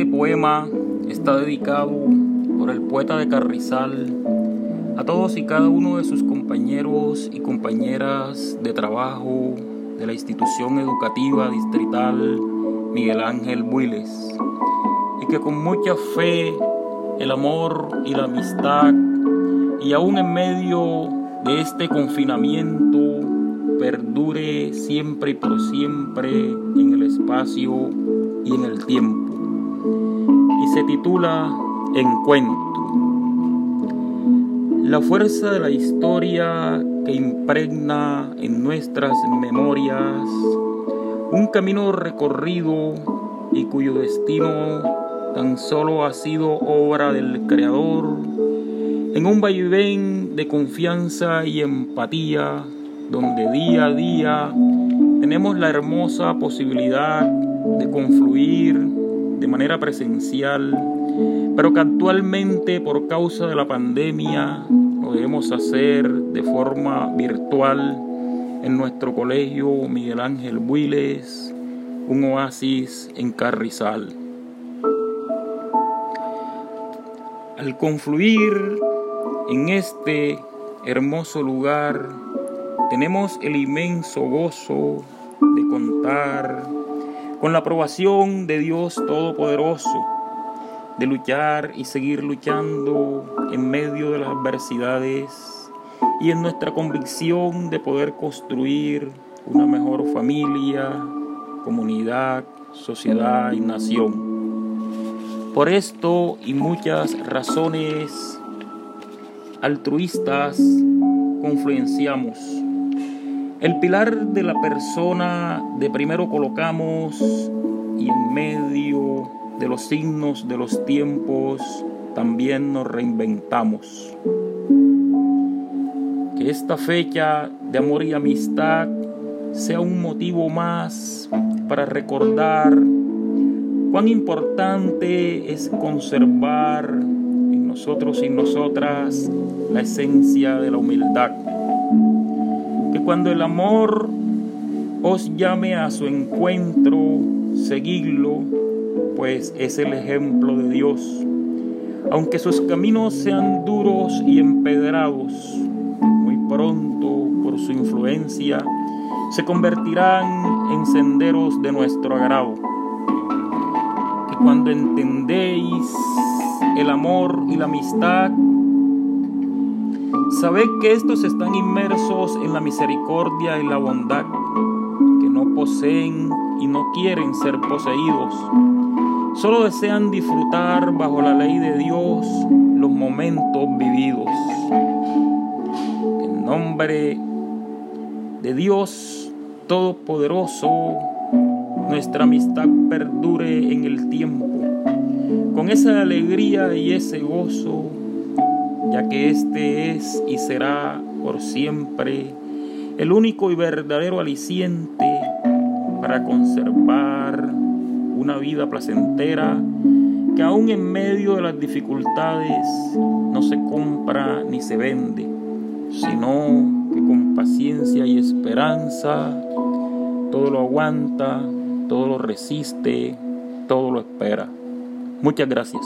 Este poema está dedicado por el poeta de Carrizal a todos y cada uno de sus compañeros y compañeras de trabajo de la institución educativa distrital Miguel Ángel Builes y que con mucha fe, el amor y la amistad y aún en medio de este confinamiento perdure siempre y por siempre en el espacio y en el tiempo. Se titula Encuentro. La fuerza de la historia que impregna en nuestras memorias un camino recorrido y cuyo destino tan solo ha sido obra del Creador, en un vaivén de confianza y empatía, donde día a día tenemos la hermosa posibilidad de confluir de manera presencial, pero que actualmente por causa de la pandemia lo debemos hacer de forma virtual en nuestro colegio Miguel Ángel Builes, un oasis en Carrizal. Al confluir en este hermoso lugar, tenemos el inmenso gozo de contar con la aprobación de Dios Todopoderoso, de luchar y seguir luchando en medio de las adversidades y en nuestra convicción de poder construir una mejor familia, comunidad, sociedad y nación. Por esto y muchas razones altruistas confluenciamos el pilar de la persona de primero colocamos y en medio de los signos de los tiempos también nos reinventamos. Que esta fecha de amor y amistad sea un motivo más para recordar cuán importante es conservar en nosotros y nosotras la esencia de la humildad que cuando el amor os llame a su encuentro, seguidlo, pues es el ejemplo de Dios. Aunque sus caminos sean duros y empedrados, muy pronto, por su influencia, se convertirán en senderos de nuestro agrado. Que cuando entendéis el amor y la amistad, Sabed que estos están inmersos en la misericordia y la bondad, que no poseen y no quieren ser poseídos. Solo desean disfrutar bajo la ley de Dios los momentos vividos. En nombre de Dios Todopoderoso, nuestra amistad perdure en el tiempo, con esa alegría y ese gozo ya que este es y será por siempre el único y verdadero aliciente para conservar una vida placentera que aún en medio de las dificultades no se compra ni se vende, sino que con paciencia y esperanza todo lo aguanta, todo lo resiste, todo lo espera. Muchas gracias.